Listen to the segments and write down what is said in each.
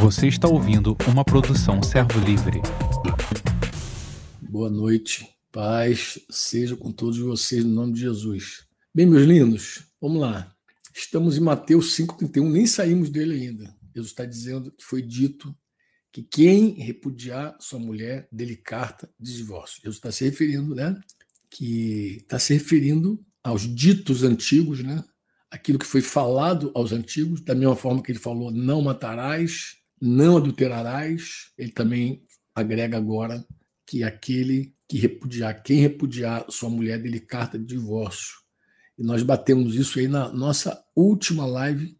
Você está ouvindo uma produção Servo Livre. Boa noite, paz seja com todos vocês no nome de Jesus. Bem, meus lindos, vamos lá. Estamos em Mateus 5,31, nem saímos dele ainda. Jesus está dizendo que foi dito que quem repudiar sua mulher dele carta de divórcio. Jesus está se referindo, né? Que está se referindo aos ditos antigos, né? Aquilo que foi falado aos antigos, da mesma forma que ele falou: não matarás, não adulterarás. Ele também agrega agora que aquele que repudiar, quem repudiar sua mulher dele carta de divórcio. E nós batemos isso aí na nossa última live.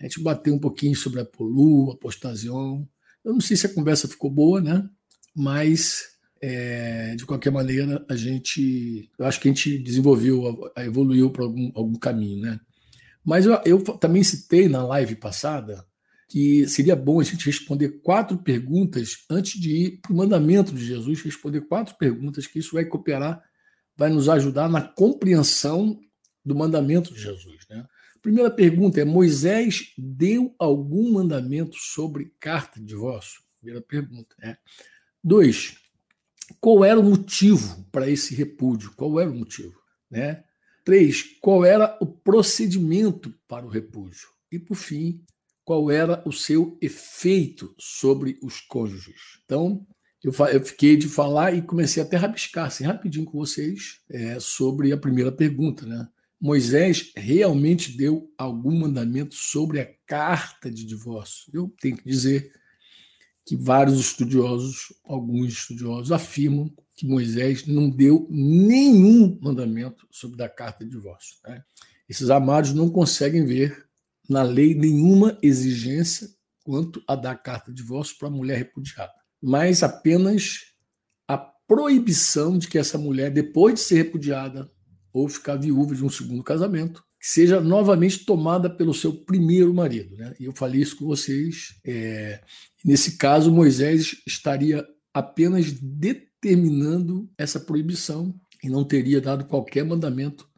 A gente bateu um pouquinho sobre a Polu, Apostasion, eu não sei se a conversa ficou boa, né? Mas é, de qualquer maneira a gente, eu acho que a gente desenvolveu, evoluiu para algum, algum caminho, né? Mas eu, eu também citei na live passada que seria bom a gente responder quatro perguntas antes de ir para o mandamento de Jesus, responder quatro perguntas, que isso vai cooperar, vai nos ajudar na compreensão do mandamento de Jesus. Né? Primeira pergunta é: Moisés deu algum mandamento sobre carta de divórcio? Primeira pergunta. Né? Dois, qual era o motivo para esse repúdio? Qual era o motivo? Né? Três, qual era o procedimento para o repúdio? E, por fim, qual era o seu efeito sobre os cônjuges? Então, eu, eu fiquei de falar e comecei até a rabiscar assim, rapidinho com vocês é, sobre a primeira pergunta, né? Moisés realmente deu algum mandamento sobre a carta de divórcio? Eu tenho que dizer que vários estudiosos, alguns estudiosos, afirmam que Moisés não deu nenhum mandamento sobre a carta de divórcio. Né? Esses amados não conseguem ver na lei nenhuma exigência quanto a dar carta de divórcio para a mulher repudiada, mas apenas a proibição de que essa mulher, depois de ser repudiada, ou ficar viúva de um segundo casamento, seja novamente tomada pelo seu primeiro marido. Né? E eu falei isso com vocês. É, nesse caso, Moisés estaria apenas determinando essa proibição e não teria dado qualquer mandamento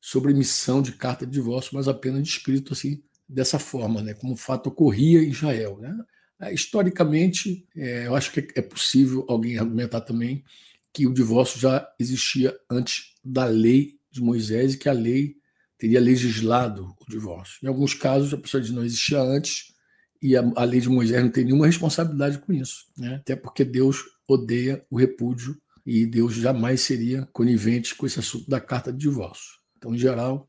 sobre emissão de carta de divórcio, mas apenas descrito assim dessa forma, né, como o fato ocorria em Israel. Né? É, historicamente, é, eu acho que é possível alguém argumentar também que o divórcio já existia antes da lei de Moisés e que a lei teria legislado o divórcio. Em alguns casos, a pessoa diz não existia antes e a, a lei de Moisés não tem nenhuma responsabilidade com isso, né? até porque Deus odeia o repúdio e Deus jamais seria conivente com esse assunto da carta de divórcio. Então, em geral,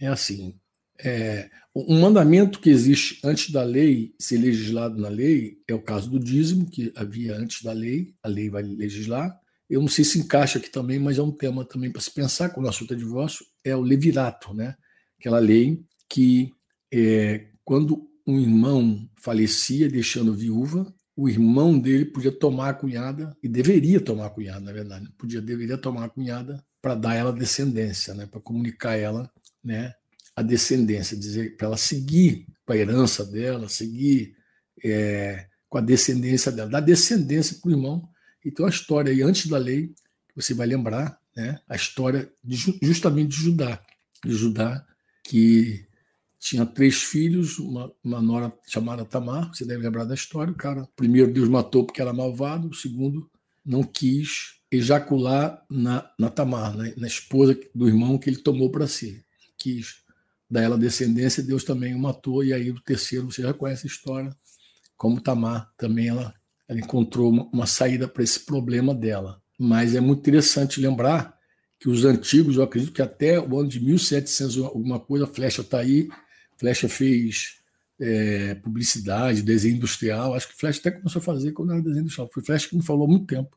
é assim. É, um mandamento que existe antes da lei ser legislado na lei é o caso do dízimo, que havia antes da lei, a lei vai legislar, eu não sei se encaixa aqui também, mas é um tema também para se pensar quando o assunto é divórcio, é o levirato, né? aquela lei que é, quando um irmão falecia deixando viúva, o irmão dele podia tomar a cunhada, e deveria tomar a cunhada, na verdade, podia, deveria tomar a cunhada para dar ela descendência, né? para comunicar ela né? a descendência, dizer para ela seguir com a herança dela, seguir é, com a descendência dela, dar descendência para o irmão então a história aí, antes da lei, você vai lembrar, né, a história de, justamente de Judá, de Judá que tinha três filhos, uma, uma nora chamada Tamar, você deve lembrar da história, o cara, primeiro Deus matou porque era malvado, o segundo não quis ejacular na, na Tamar, né, na esposa do irmão que ele tomou para si, quis dar ela descendência, Deus também o matou, e aí o terceiro, você já conhece a história, como Tamar também ela ela encontrou uma, uma saída para esse problema dela. Mas é muito interessante lembrar que os antigos, eu acredito que até o ano de 1700 alguma coisa, a Flecha está aí, Flecha fez é, publicidade, desenho industrial, acho que Flecha até começou a fazer quando era desenho industrial, foi Flecha que me falou há muito tempo,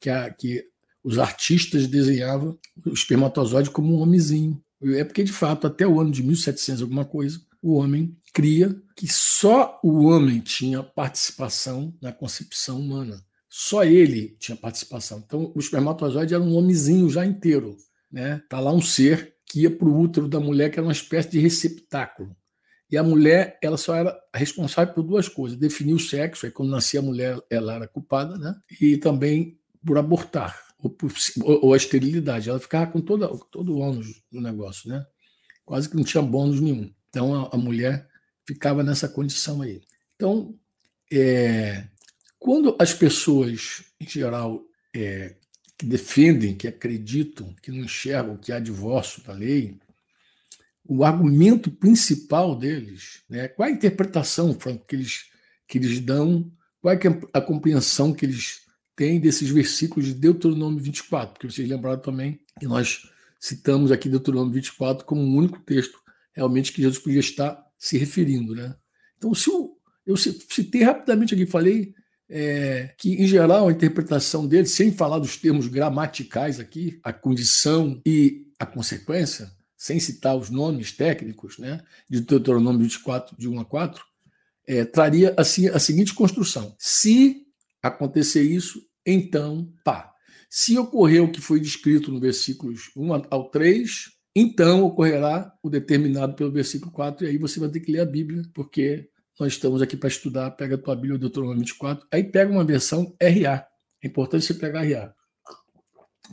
que, a, que os artistas desenhavam o espermatozoide como um homenzinho. É porque, de fato, até o ano de 1700 alguma coisa, o homem cria que só o homem tinha participação na concepção humana. Só ele tinha participação. Então, o espermatozoide era um homenzinho já inteiro. Né? Tá lá um ser que ia para o útero da mulher, que era uma espécie de receptáculo. E a mulher, ela só era responsável por duas coisas: definir o sexo, aí quando nascia a mulher, ela era culpada, né? e também por abortar, ou, por, ou a esterilidade. Ela ficava com toda, todo o ônus no negócio, né? quase que não tinha bônus nenhum. Então a, a mulher ficava nessa condição aí. Então, é, quando as pessoas, em geral, é, que defendem, que acreditam, que não enxergam que há divórcio na lei, o argumento principal deles, né, qual a interpretação Franco, que eles, que eles dão, qual é a compreensão que eles têm desses versículos de Deuteronômio 24, porque vocês lembraram também que nós citamos aqui Deuteronômio 24 como o único texto realmente que Jesus podia estar se referindo. Né? Então, se eu, eu citei rapidamente aqui, falei é, que, em geral, a interpretação dele, sem falar dos termos gramaticais aqui, a condição e a consequência, sem citar os nomes técnicos, né, de Deuteronômio 24, de 1 a 4, é, traria assim, a seguinte construção: se acontecer isso, então, pá. Se ocorrer o que foi descrito no versículos 1 ao 3, então ocorrerá o determinado pelo versículo 4, e aí você vai ter que ler a Bíblia, porque nós estamos aqui para estudar. Pega a tua Bíblia, Deuteronômio 24, aí pega uma versão RA. É importante você pegar RA.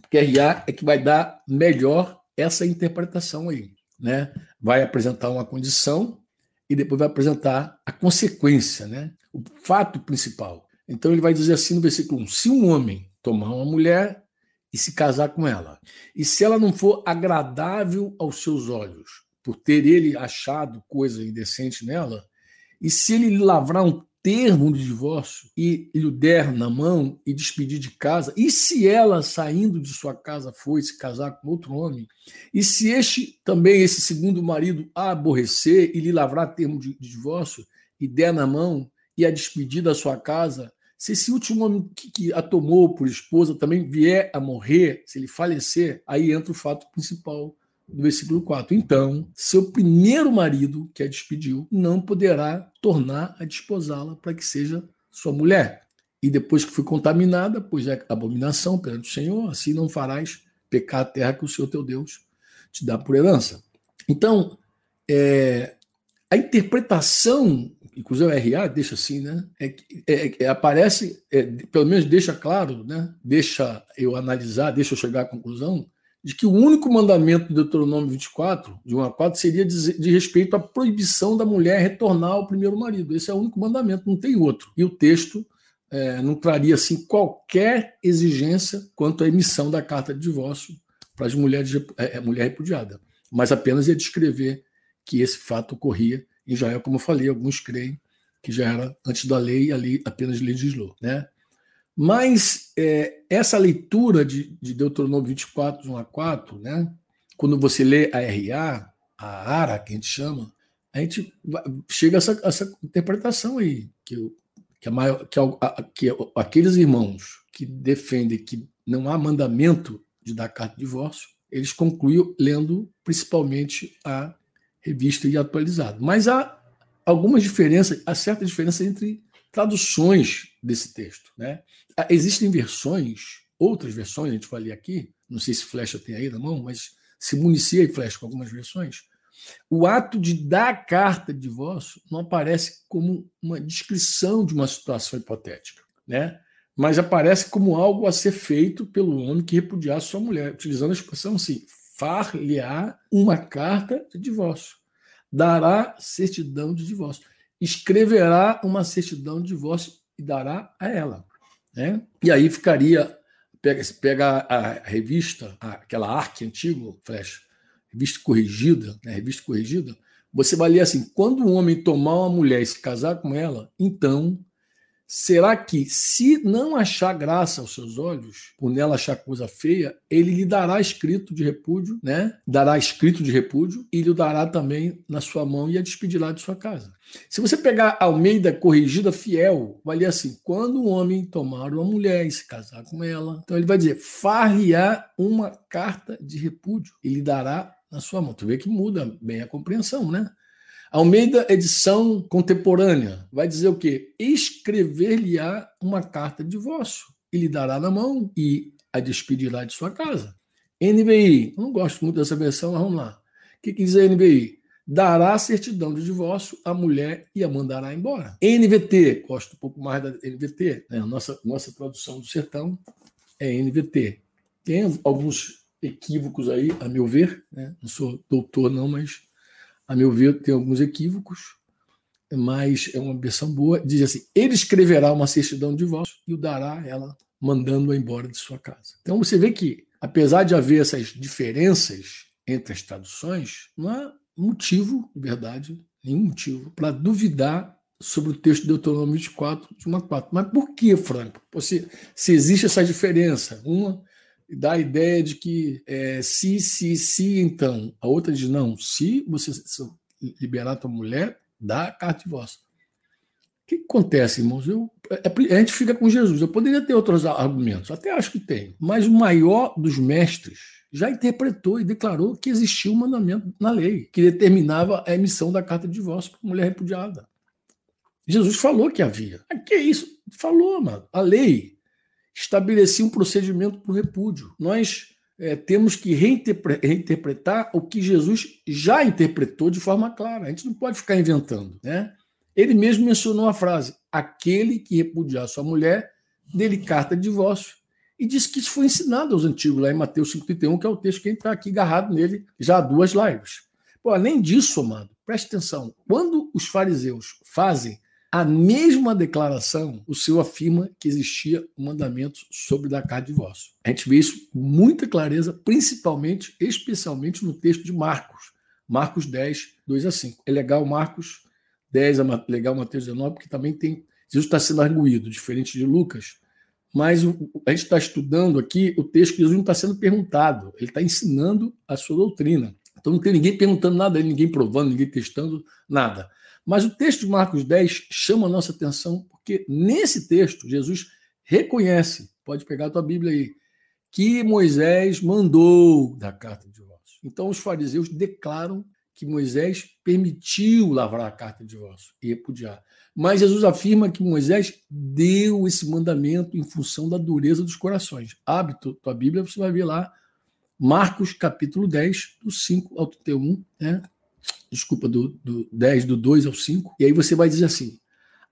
Porque RA é que vai dar melhor essa interpretação aí. Né? Vai apresentar uma condição e depois vai apresentar a consequência, né? o fato principal. Então ele vai dizer assim no versículo 1: se um homem tomar uma mulher e se casar com ela, e se ela não for agradável aos seus olhos, por ter ele achado coisa indecente nela, e se ele lavrar um termo de divórcio e lhe der na mão e despedir de casa, e se ela saindo de sua casa foi se casar com outro homem, e se este também, esse segundo marido, a aborrecer e lhe lavrar termo de, de divórcio e der na mão e a despedir da sua casa, se esse último homem que, que a tomou por esposa também vier a morrer, se ele falecer, aí entra o fato principal do versículo 4. Então, seu primeiro marido, que a despediu, não poderá tornar a desposá-la para que seja sua mulher. E depois que foi contaminada, pois é abominação perante o Senhor, assim não farás pecar a terra que o Senhor teu Deus te dá por herança. Então, é, a interpretação, inclusive o RA deixa assim, né? É, é, é, aparece, é, pelo menos deixa claro, né? Deixa eu analisar, deixa eu chegar à conclusão de que o único mandamento do Deuteronômio 24, de 1 a 4, seria de, de respeito à proibição da mulher retornar ao primeiro marido. Esse é o único mandamento, não tem outro. E o texto é, não traria assim qualquer exigência quanto à emissão da carta de divórcio para as mulheres é, é, mulher repudiada, mas apenas ia descrever que esse fato ocorria em Israel, como eu falei, alguns creem que já era antes da lei e a lei apenas legislou, né? Mas é, essa leitura de, de Deuteronômio 24, de 1 a 4, né, quando você lê a RA, a ARA, que a gente chama, a gente chega a essa, essa interpretação aí, que, que, a maior, que, a, que aqueles irmãos que defendem que não há mandamento de dar carta de divórcio, eles concluem lendo principalmente a revista e atualizada. Mas há algumas diferenças, há certa diferença entre traduções desse texto. Né? Ah, existem versões, outras versões, a gente vai ler aqui, não sei se Flecha tem aí na mão, mas se municia e Flecha com algumas versões. O ato de dar a carta de divórcio não aparece como uma descrição de uma situação hipotética, né? mas aparece como algo a ser feito pelo homem que repudiar sua mulher, utilizando a expressão assim: far-lhe-á uma carta de divórcio, dará certidão de divórcio escreverá uma certidão de divórcio e dará a ela. Né? E aí ficaria, pega, pega a revista, aquela arte antigo, Flash, revista corrigida, né? revista corrigida, você vai ler assim: quando um homem tomar uma mulher e se casar com ela, então Será que, se não achar graça aos seus olhos, por nela achar coisa feia, ele lhe dará escrito de repúdio, né? Dará escrito de repúdio e lhe dará também na sua mão e a despedirá de sua casa. Se você pegar Almeida corrigida fiel, vai ler assim: quando um homem tomar uma mulher e se casar com ela, então ele vai dizer: far-lhe-á uma carta de repúdio e lhe dará na sua mão. Tu vê que muda bem a compreensão, né? Almeida, edição contemporânea, vai dizer o quê? Escrever-lhe-á uma carta de divórcio e lhe dará na mão e a despedirá de sua casa. NBI, não gosto muito dessa versão, mas vamos lá. O que, que diz a NBI? Dará certidão de divórcio à mulher e a mandará embora. NVT, gosto um pouco mais da NVT, né? nossa, nossa tradução do sertão é NVT. Tem alguns equívocos aí, a meu ver, né? não sou doutor não, mas a meu ver, tem alguns equívocos. mas é uma versão boa, diz assim: ele escreverá uma certidão de divórcio e o dará a ela, mandando-a embora de sua casa. Então você vê que, apesar de haver essas diferenças entre as traduções, não há motivo, de verdade, nenhum motivo, para duvidar sobre o texto de Deuteronômio 24, de 1 a 4. Mas por que, Franco? Se, se existe essa diferença, uma dá a ideia de que é, se, se, se, então, a outra diz não, se você liberar a tua mulher, dá a carta de voz. O que acontece, irmãos? Eu, é, é, a gente fica com Jesus. Eu poderia ter outros argumentos, até acho que tem, mas o maior dos mestres já interpretou e declarou que existia um mandamento na lei que determinava a emissão da carta de divórcio para mulher repudiada. Jesus falou que havia. Que é isso? Falou, mano. A lei estabelecia um procedimento para o repúdio. Nós é, temos que reinterpre reinterpretar o que Jesus já interpretou de forma clara. A gente não pode ficar inventando. Né? Ele mesmo mencionou a frase: aquele que repudiar sua mulher, dele carta de divórcio e disse que isso foi ensinado aos antigos, lá em Mateus 5,31, que é o texto que a gente está aqui agarrado nele já há duas lives. Pô, além disso, amado, preste atenção: quando os fariseus fazem a mesma declaração, o Senhor afirma que existia um mandamento sobre dar carta de divórcio. A gente vê isso com muita clareza, principalmente, especialmente no texto de Marcos, Marcos 10, 2 a 5. É legal Marcos 10, é legal Mateus 19, porque também tem. Jesus está sendo arguído, diferente de Lucas, mas a gente está estudando aqui o texto que Jesus não está sendo perguntado, ele está ensinando a sua doutrina. Então não tem ninguém perguntando nada, ninguém provando, ninguém testando nada. Mas o texto de Marcos 10 chama a nossa atenção, porque nesse texto Jesus reconhece, pode pegar a tua Bíblia aí, que Moisés mandou da carta de divórcio. Então os fariseus declaram que Moisés permitiu lavrar a carta de divórcio e repudiar. Mas Jesus afirma que Moisés deu esse mandamento em função da dureza dos corações. Hábito, tua Bíblia, você vai ver lá, Marcos capítulo 10, do 5 ao 31, né? Desculpa, do, do 10, do 2 ao 5. E aí você vai dizer assim: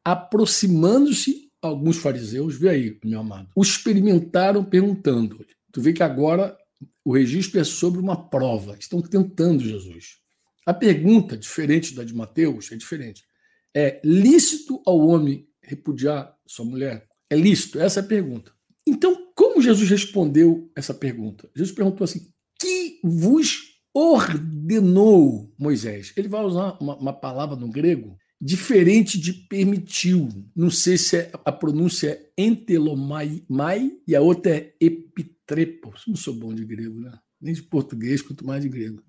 aproximando-se alguns fariseus, vê aí, meu amado, o experimentaram perguntando. Tu vê que agora o registro é sobre uma prova. Estão tentando Jesus. A pergunta, diferente da de Mateus, é diferente. É lícito ao homem repudiar sua mulher? É lícito? Essa é a pergunta. Então, como Jesus respondeu essa pergunta? Jesus perguntou assim: que vos ordenou Moisés? Ele vai usar uma, uma palavra no grego diferente de permitiu. Não sei se é, a pronúncia é entelomai e a outra é epitrepo. Não sou bom de grego, né? Nem de português, quanto mais de grego.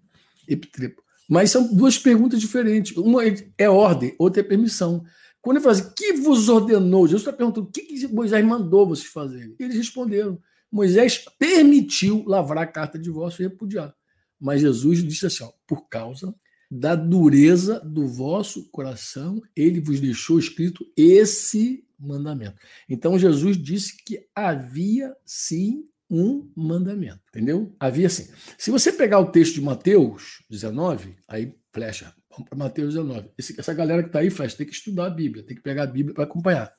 Epitrepo. Mas são duas perguntas diferentes. Uma é ordem, outra é permissão. Quando ele fala assim, que vos ordenou? Jesus está perguntando, o que, que Moisés mandou vocês fazerem? Eles responderam, Moisés permitiu lavrar a carta de divórcio e repudiar. Mas Jesus disse assim, ó, por causa da dureza do vosso coração, ele vos deixou escrito esse mandamento. Então Jesus disse que havia sim um mandamento, entendeu? Havia assim. Se você pegar o texto de Mateus 19, aí flecha, vamos para Mateus 19. Esse, essa galera que está aí, flecha, tem que estudar a Bíblia, tem que pegar a Bíblia para acompanhar.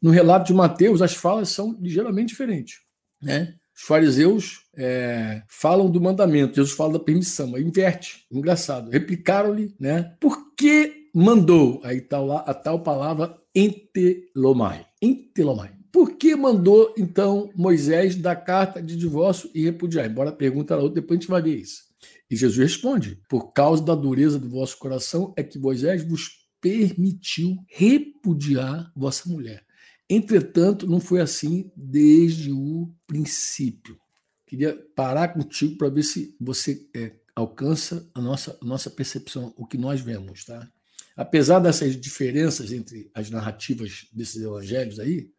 No relato de Mateus, as falas são ligeiramente diferentes, né? Os fariseus é, falam do mandamento, Jesus fala da permissão, aí inverte, engraçado. Replicaram-lhe, né? Por que mandou? Aí tá lá a tal palavra entelomai. Entelomai. Por que mandou, então, Moisés dar carta de divórcio e repudiar? Embora a pergunta era outra, depois a gente vai ver isso. E Jesus responde: Por causa da dureza do vosso coração é que Moisés vos permitiu repudiar vossa mulher. Entretanto, não foi assim desde o princípio. Queria parar contigo para ver se você é, alcança a nossa, a nossa percepção, o que nós vemos. Tá? Apesar dessas diferenças entre as narrativas desses evangelhos aí,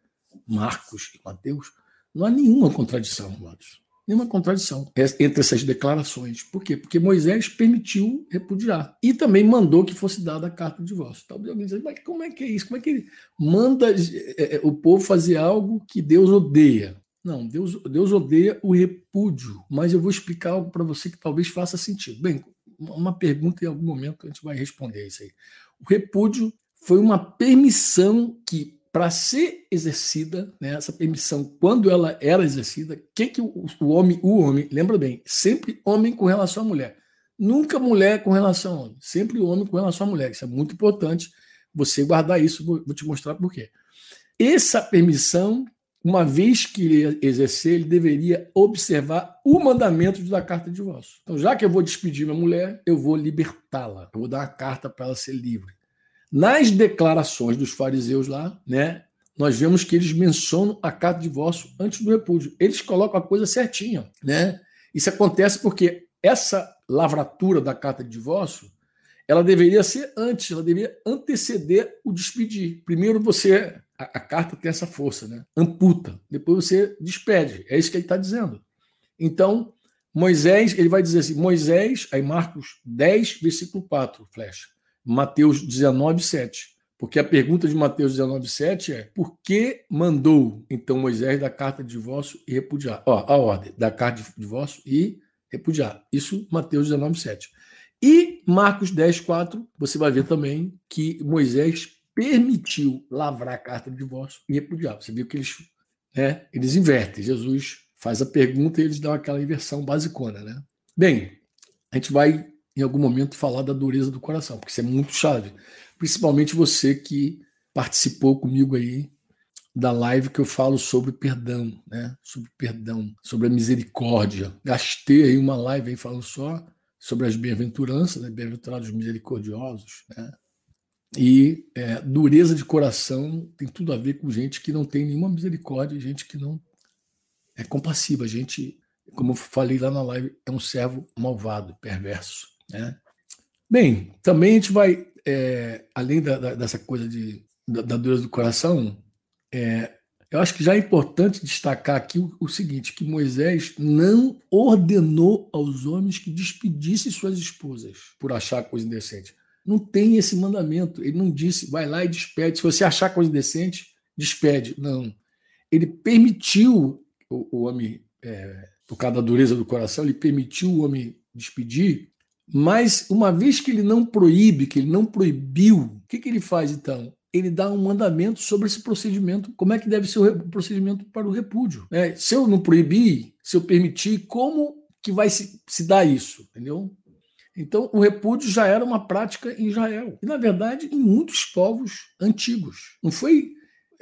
Marcos e Mateus, não há nenhuma contradição, amados. Nenhuma contradição entre essas declarações. Por quê? Porque Moisés permitiu repudiar. E também mandou que fosse dada a carta de divórcio. Talvez alguém diga, mas como é que é isso? Como é que ele manda é, é, o povo fazer algo que Deus odeia? Não, Deus, Deus odeia o repúdio. Mas eu vou explicar algo para você que talvez faça sentido. Bem, uma pergunta em algum momento a gente vai responder isso aí. O repúdio foi uma permissão que para ser exercida, né, essa permissão, quando ela era exercida, que, que o, o, homem, o homem, lembra bem, sempre homem com relação à mulher. Nunca mulher com relação ao homem, sempre homem com relação à mulher. Isso é muito importante você guardar isso, vou, vou te mostrar por quê. Essa permissão, uma vez que ele exercer, ele deveria observar o mandamento da carta de divórcio. Então, já que eu vou despedir minha mulher, eu vou libertá-la. Eu vou dar uma carta para ela ser livre. Nas declarações dos fariseus lá, né, nós vemos que eles mencionam a carta de divórcio antes do repúdio. Eles colocam a coisa certinha, né? Isso acontece porque essa lavratura da carta de divórcio, ela deveria ser antes, ela deveria anteceder o despedir. Primeiro você a, a carta tem essa força, né? Amputa. Depois você despede. É isso que ele está dizendo. Então, Moisés, ele vai dizer assim: Moisés, aí Marcos 10, versículo 4, flecha. Mateus 19, 7. Porque a pergunta de Mateus 19, 7 é: por que mandou então Moisés da carta de divórcio e repudiar? Ó, a ordem da carta de divórcio e repudiar. Isso, Mateus 19, 7. E Marcos 10, 4, você vai ver também que Moisés permitiu lavrar a carta de divórcio e repudiar. Você viu que eles, né, eles invertem. Jesus faz a pergunta e eles dão aquela inversão basicona, né? Bem, a gente vai em algum momento falar da dureza do coração, porque isso é muito chave. Principalmente você que participou comigo aí da live que eu falo sobre perdão, né? Sobre perdão, sobre a misericórdia. Gastei aí uma live aí falando só sobre as bem-aventuranças, né? bem-aventurados misericordiosos, né? E é, dureza de coração tem tudo a ver com gente que não tem nenhuma misericórdia, gente que não é compassiva, gente, como eu falei lá na live, é um servo malvado, perverso. Né? Bem, também a gente vai, é, além da, da, dessa coisa de, da, da, dureza do coração, é, eu acho que já é importante destacar aqui o, o, seguinte: que Moisés não ordenou aos homens que despedissem suas esposas por achar coisa indecente. Não tem esse mandamento. Ele não disse, vai lá e despede. Se você achar coisa indecente, despede. Não. Ele permitiu o, o homem, é, por causa da dureza do coração, ele permitiu o homem despedir, mas uma vez que ele não proíbe, que ele não proibiu, o que, que ele faz então? Ele dá um mandamento sobre esse procedimento, como é que deve ser o procedimento para o repúdio. É, se eu não proibir, se eu permitir, como que vai se, se dar isso? Entendeu? Então, o repúdio já era uma prática em Israel. E, na verdade, em muitos povos antigos. Não foi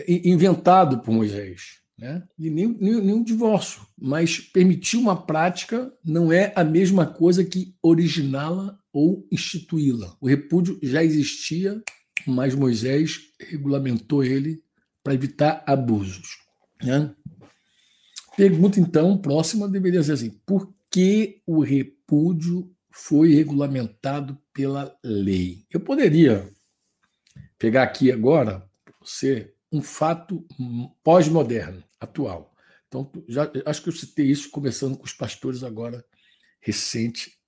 inventado por Moisés né? e nem, nem, nem divórcio, mas permitir uma prática não é a mesma coisa que originá-la ou instituí-la. O repúdio já existia, mas Moisés regulamentou ele para evitar abusos. Né? Pergunta, então, próxima deveria ser assim: por que o repúdio foi regulamentado pela lei? Eu poderia pegar aqui agora, você, um fato pós-moderno atual. Então, já, acho que eu citei isso conversando com os pastores agora, recente,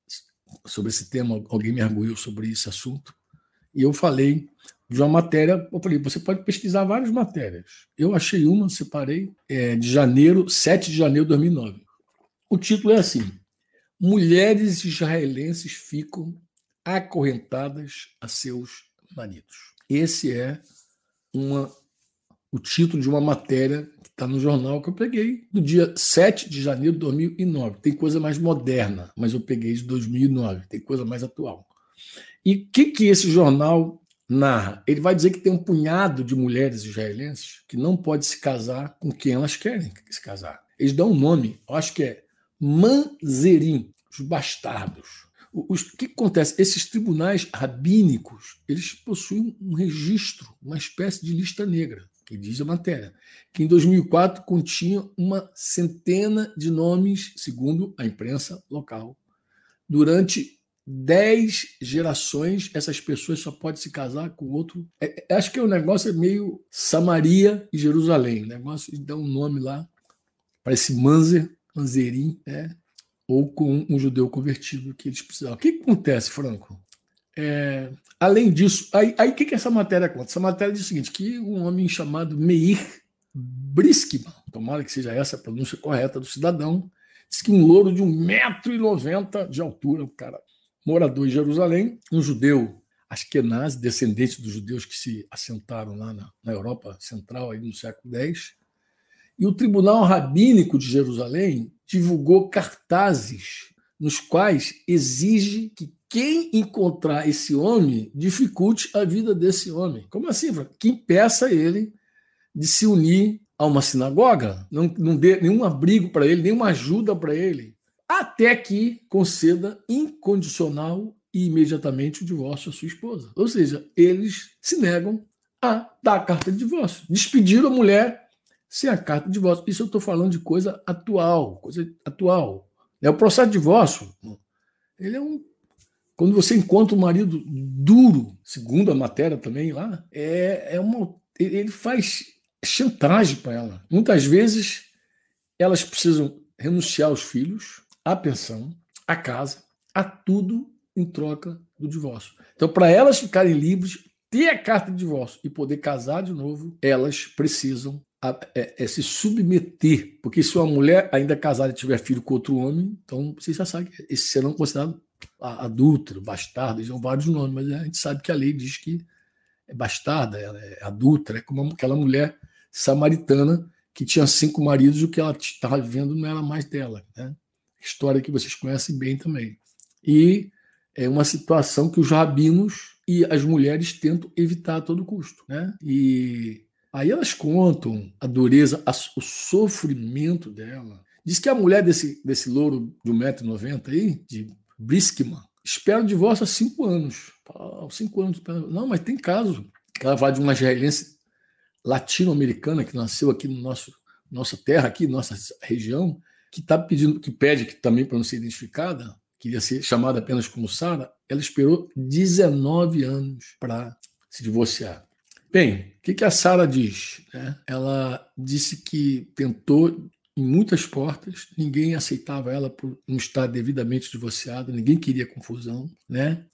sobre esse tema. Alguém me arguiu sobre esse assunto. E eu falei de uma matéria. Eu falei, você pode pesquisar várias matérias. Eu achei uma, separei, é, de janeiro, 7 de janeiro de 2009. O título é assim: Mulheres israelenses ficam acorrentadas a seus maridos. Esse é uma, o título de uma matéria Está no jornal que eu peguei do dia 7 de janeiro de 2009. Tem coisa mais moderna, mas eu peguei de 2009. Tem coisa mais atual. E o que, que esse jornal narra? Ele vai dizer que tem um punhado de mulheres israelenses que não pode se casar com quem elas querem se casar. Eles dão um nome, eu acho que é Manzerim, os bastardos. O que acontece? Esses tribunais rabínicos, eles possuem um registro, uma espécie de lista negra que diz a matéria, que em 2004 continha uma centena de nomes, segundo a imprensa local. Durante dez gerações, essas pessoas só podem se casar com outro. É, é acho que o negócio é meio Samaria e Jerusalém. O negócio de dar um nome lá para esse Manzer, Manzerim, né? ou com um judeu convertido que eles precisavam. O que acontece, Franco? É, além disso, aí o que, que essa matéria conta? Essa matéria diz o seguinte: que um homem chamado Meir Briskman, tomara que seja essa a pronúncia correta do cidadão, diz que um louro de 1,90m de altura, um cara morador em Jerusalém, um judeu Ashkenaz, descendente dos judeus que se assentaram lá na, na Europa Central aí no século X, e o Tribunal Rabínico de Jerusalém divulgou cartazes nos quais exige que quem encontrar esse homem dificulte a vida desse homem. Como assim? Que impeça ele de se unir a uma sinagoga, não, não dê nenhum abrigo para ele, nenhuma ajuda para ele, até que conceda incondicional e imediatamente o divórcio à sua esposa. Ou seja, eles se negam a dar a carta de divórcio. Despediram a mulher sem a carta de divórcio. Isso eu estou falando de coisa atual, coisa atual. É o processo de divórcio. Ele é um quando você encontra um marido duro, segundo a matéria também lá, é, é uma, ele faz chantagem para ela. Muitas vezes elas precisam renunciar aos filhos, à pensão, à casa, a tudo em troca do divórcio. Então, para elas ficarem livres, ter a carta de divórcio e poder casar de novo, elas precisam a, é, é, se submeter. Porque se uma mulher ainda casada tiver filho com outro homem, então vocês já sabem que esses serão considerados adúltero, bastardo, são vários nomes, mas a gente sabe que a lei diz que é bastarda, é adulta, é como aquela mulher samaritana que tinha cinco maridos e o que ela estava vivendo não era mais dela. Né? História que vocês conhecem bem também. E é uma situação que os rabinos e as mulheres tentam evitar a todo custo. Né? E aí elas contam a dureza, o sofrimento dela. Diz que a mulher desse, desse louro de 1,90m aí, de Briskman, espera o divórcio há cinco anos. Ah, cinco anos. Não, mas tem caso. Ela vai de uma israelense latino-americana que nasceu aqui no nosso nossa terra, aqui, nossa região, que está pedindo, que pede que também para não ser identificada, queria ser chamada apenas como Sara, ela esperou 19 anos para se divorciar. Bem, o que, que a Sara diz? Né? Ela disse que tentou em muitas portas, ninguém aceitava ela por não estar devidamente divorciada, ninguém queria confusão, né?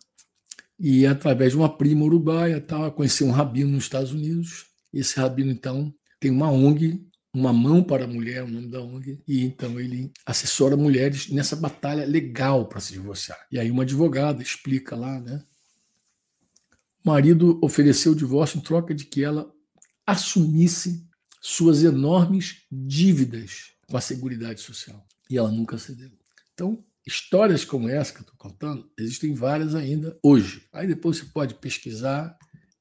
E através de uma prima uruguaia, tal, conheceu um rabino nos Estados Unidos. Esse rabino então tem uma ONG, uma mão para a mulher, o nome da ONG, e então ele assessora mulheres nessa batalha legal para se divorciar. E aí uma advogada explica lá, né? O marido ofereceu o divórcio em troca de que ela assumisse suas enormes dívidas com a Seguridade Social. E ela nunca cedeu. Então, histórias como essa que eu estou contando, existem várias ainda hoje. Aí depois você pode pesquisar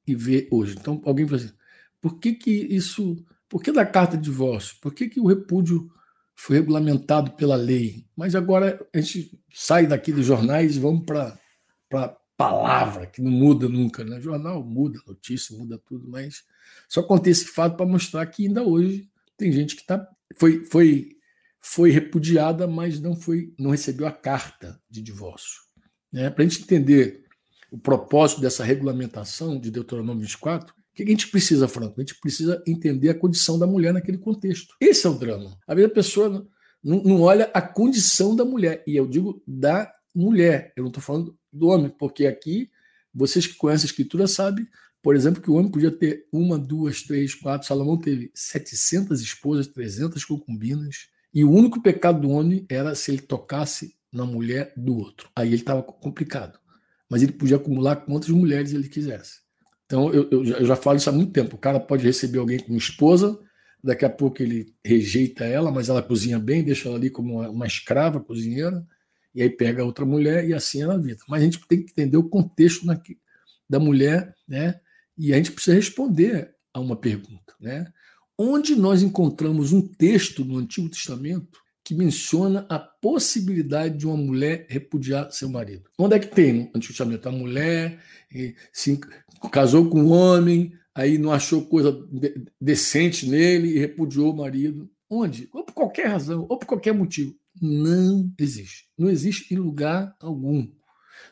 e ver hoje. Então, alguém fala assim, por que, que isso. Por que da carta de divórcio? Por que, que o repúdio foi regulamentado pela lei? Mas agora a gente sai daqui dos jornais e vamos para a palavra, que não muda nunca. Né? Jornal muda, notícia muda tudo, mas só contei esse fato para mostrar que ainda hoje tem gente que está foi, foi, foi repudiada, mas não, foi, não recebeu a carta de divórcio. Né? Para a gente entender o propósito dessa regulamentação de Deuteronômio 24, o que a gente precisa, Franco? A gente precisa entender a condição da mulher naquele contexto. Esse é o drama. A vezes a pessoa não, não olha a condição da mulher, e eu digo da mulher, eu não estou falando do homem, porque aqui, vocês que conhecem a escritura sabem por exemplo, que o homem podia ter uma, duas, três, quatro. Salomão teve 700 esposas, 300 concubinas. E o único pecado do homem era se ele tocasse na mulher do outro. Aí ele estava complicado. Mas ele podia acumular quantas mulheres ele quisesse. Então eu, eu, eu, já falo isso há muito tempo. O cara pode receber alguém como esposa, daqui a pouco ele rejeita ela, mas ela cozinha bem, deixa ela ali como uma, escrava cozinheira, e aí pega outra mulher e assim é na vida. Mas a gente tem que entender o contexto da mulher, né? E a gente precisa responder a uma pergunta, né? Onde nós encontramos um texto no Antigo Testamento que menciona a possibilidade de uma mulher repudiar seu marido? Onde é que tem no Antigo Testamento? A mulher se casou com um homem, aí não achou coisa decente nele e repudiou o marido. Onde? Ou por qualquer razão, ou por qualquer motivo. Não existe. Não existe em lugar algum.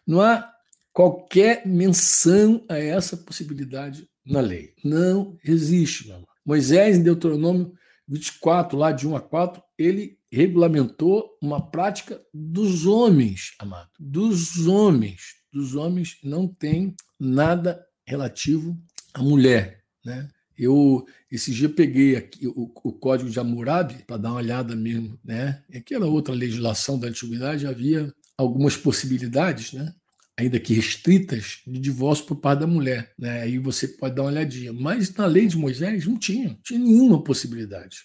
Não há qualquer menção a essa possibilidade na lei. Não existe, meu amor. Moisés, em Deuteronômio 24, lá de 1 a 4, ele regulamentou uma prática dos homens, amado. Dos homens. Dos homens não tem nada relativo à mulher. Né? Eu, esse dia, peguei aqui o, o Código de Hammurabi para dar uma olhada mesmo. Né? Aquela outra legislação da antiguidade havia algumas possibilidades, né? Ainda que restritas, de divórcio por parte da mulher. Né? Aí você pode dar uma olhadinha. Mas na lei de Moisés não tinha, não tinha nenhuma possibilidade.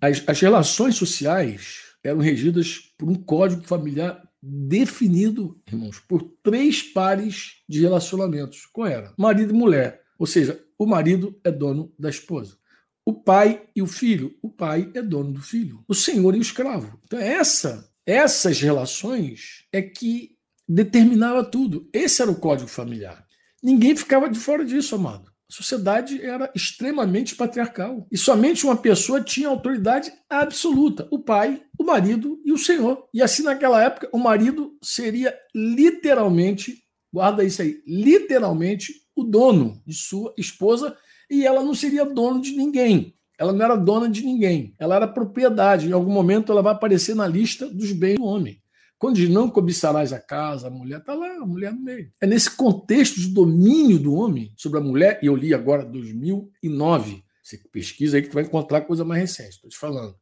As, as relações sociais eram regidas por um código familiar definido, irmãos, por três pares de relacionamentos. Qual era? Marido e mulher. Ou seja, o marido é dono da esposa. O pai e o filho. O pai é dono do filho. O senhor e o escravo. Então, essa, essas relações é que determinava tudo. Esse era o código familiar. Ninguém ficava de fora disso, amado. A sociedade era extremamente patriarcal. E somente uma pessoa tinha autoridade absoluta: o pai, o marido e o senhor. E assim, naquela época, o marido seria literalmente, guarda isso aí, literalmente o dono de sua esposa e ela não seria dono de ninguém. Ela não era dona de ninguém. Ela era propriedade. Em algum momento ela vai aparecer na lista dos bens do homem. Quando diz não cobiçarás a casa, a mulher está lá, a mulher no meio. É nesse contexto de domínio do homem sobre a mulher, e eu li agora 2009. Você pesquisa aí que vai encontrar coisa mais recente, estou te falando.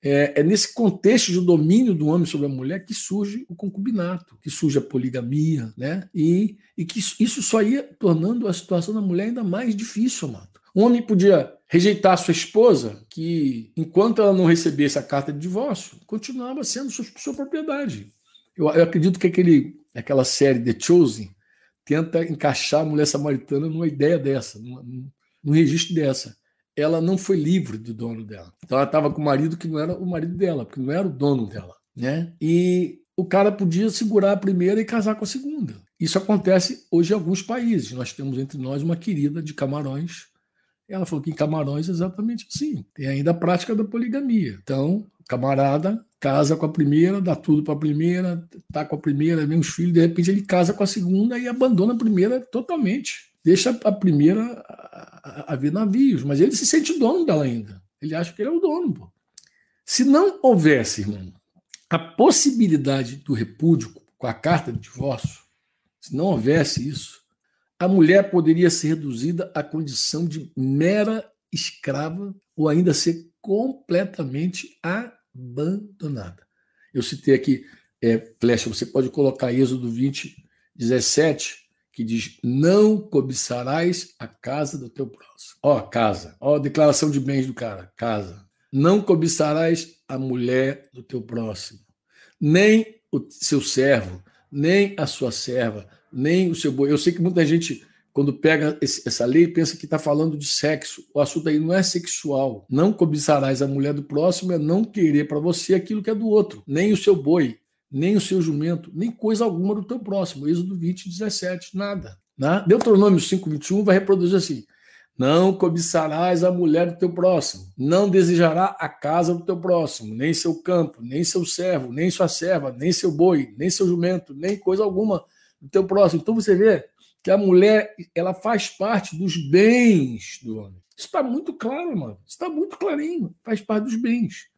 É, é, nesse contexto de domínio do homem sobre a mulher que surge o concubinato, que surge a poligamia, né? E, e que isso só ia tornando a situação da mulher ainda mais difícil, amado. Um homem podia rejeitar sua esposa, que enquanto ela não recebesse a carta de divórcio, continuava sendo sua, sua propriedade. Eu, eu, acredito que aquele, aquela série The Chosen tenta encaixar a mulher samaritana numa ideia dessa, num, num registro dessa ela não foi livre do dono dela. Então ela estava com o marido que não era o marido dela, porque não era o dono dela, né? E o cara podia segurar a primeira e casar com a segunda. Isso acontece hoje em alguns países. Nós temos entre nós uma querida de Camarões. Ela falou que em Camarões é exatamente assim. Tem ainda a prática da poligamia. Então, camarada casa com a primeira, dá tudo para a primeira, tá com a primeira, vem os filhos, de repente ele casa com a segunda e abandona a primeira totalmente deixa a primeira a, a, ver navios, mas ele se sente dono dela ainda. Ele acha que ele é o dono. Pô. Se não houvesse, irmão, a possibilidade do repúdio com a carta de divórcio, se não houvesse isso, a mulher poderia ser reduzida à condição de mera escrava ou ainda ser completamente abandonada. Eu citei aqui, é, Flecha, você pode colocar Êxodo 20, 17, que diz: Não cobiçarás a casa do teu próximo. Ó, casa. Ó, declaração de bens do cara. Casa. Não cobiçarás a mulher do teu próximo, nem o seu servo, nem a sua serva, nem o seu boi. Eu sei que muita gente, quando pega esse, essa lei, pensa que está falando de sexo. O assunto aí não é sexual. Não cobiçarás a mulher do próximo é não querer para você aquilo que é do outro, nem o seu boi, nem o seu jumento, nem coisa alguma do teu próximo. Êxodo 20, 17, nada. Né? Deuteronômio 5, 21 vai reproduzir assim: Não cobiçarás a mulher do teu próximo, não desejará a casa do teu próximo, nem seu campo, nem seu servo, nem sua serva, nem seu boi, nem seu jumento, nem coisa alguma do teu próximo. Então você vê que a mulher ela faz parte dos bens do homem. Isso está muito claro, mano. Está muito clarinho. Faz parte dos bens.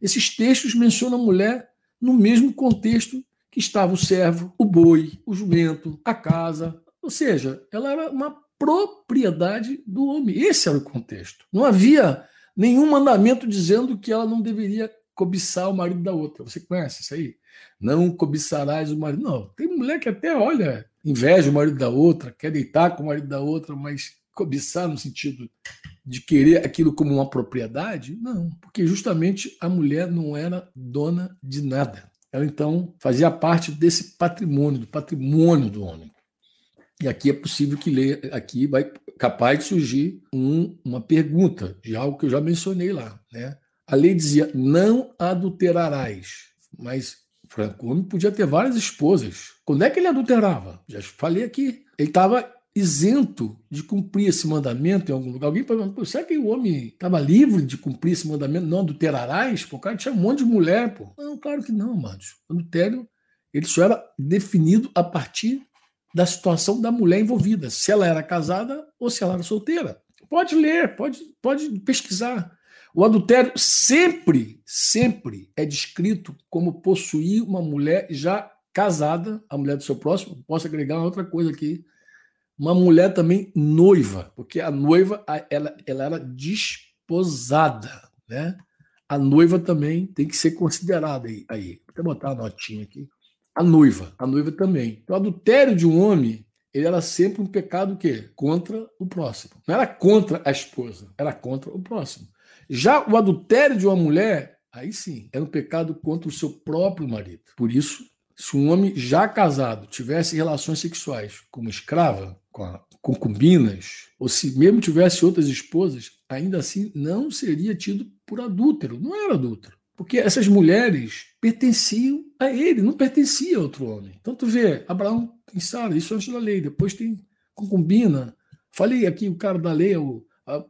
Esses textos mencionam a mulher no mesmo contexto que estava o servo, o boi, o jumento, a casa. Ou seja, ela era uma propriedade do homem. Esse era o contexto. Não havia nenhum mandamento dizendo que ela não deveria cobiçar o marido da outra. Você conhece isso aí? Não cobiçarás o marido. Não, tem mulher que até olha, inveja o marido da outra, quer deitar com o marido da outra, mas cobiçar no sentido de querer aquilo como uma propriedade? Não, porque justamente a mulher não era dona de nada. Ela então fazia parte desse patrimônio, do patrimônio do homem. E aqui é possível que leia, aqui vai capaz de surgir um, uma pergunta de algo que eu já mencionei lá, né? A lei dizia: "Não adulterarás". Mas Franco homem podia ter várias esposas. Quando é que ele adulterava? Já falei aqui. Ele estava isento de cumprir esse mandamento em algum lugar. Alguém pergunta, será que o homem estava livre de cumprir esse mandamento? Não, adulterarás? Pô, o cara tinha um monte de mulher, pô. Não, claro que não, amados. O adultério, ele só era definido a partir da situação da mulher envolvida, se ela era casada ou se ela era solteira. Pode ler, pode, pode pesquisar. O adultério sempre, sempre é descrito como possuir uma mulher já casada, a mulher do seu próximo. Posso agregar uma outra coisa aqui uma mulher também noiva, porque a noiva ela, ela era desposada, né? A noiva também tem que ser considerada aí. aí. Vou botar a notinha aqui. A noiva, a noiva também. Então, o adultério de um homem, ele era sempre um pecado que contra o próximo. Não era contra a esposa, era contra o próximo. Já o adultério de uma mulher, aí sim, era um pecado contra o seu próprio marido. Por isso, se um homem já casado tivesse relações sexuais com uma escrava, com concubinas, ou se mesmo tivesse outras esposas, ainda assim não seria tido por adúltero, não era adúltero. Porque essas mulheres pertenciam a ele, não pertencia a outro homem. Então tu vê, Abraão tem Sara, isso antes da lei, depois tem concubina. Falei aqui, o cara da lei, o, a, a,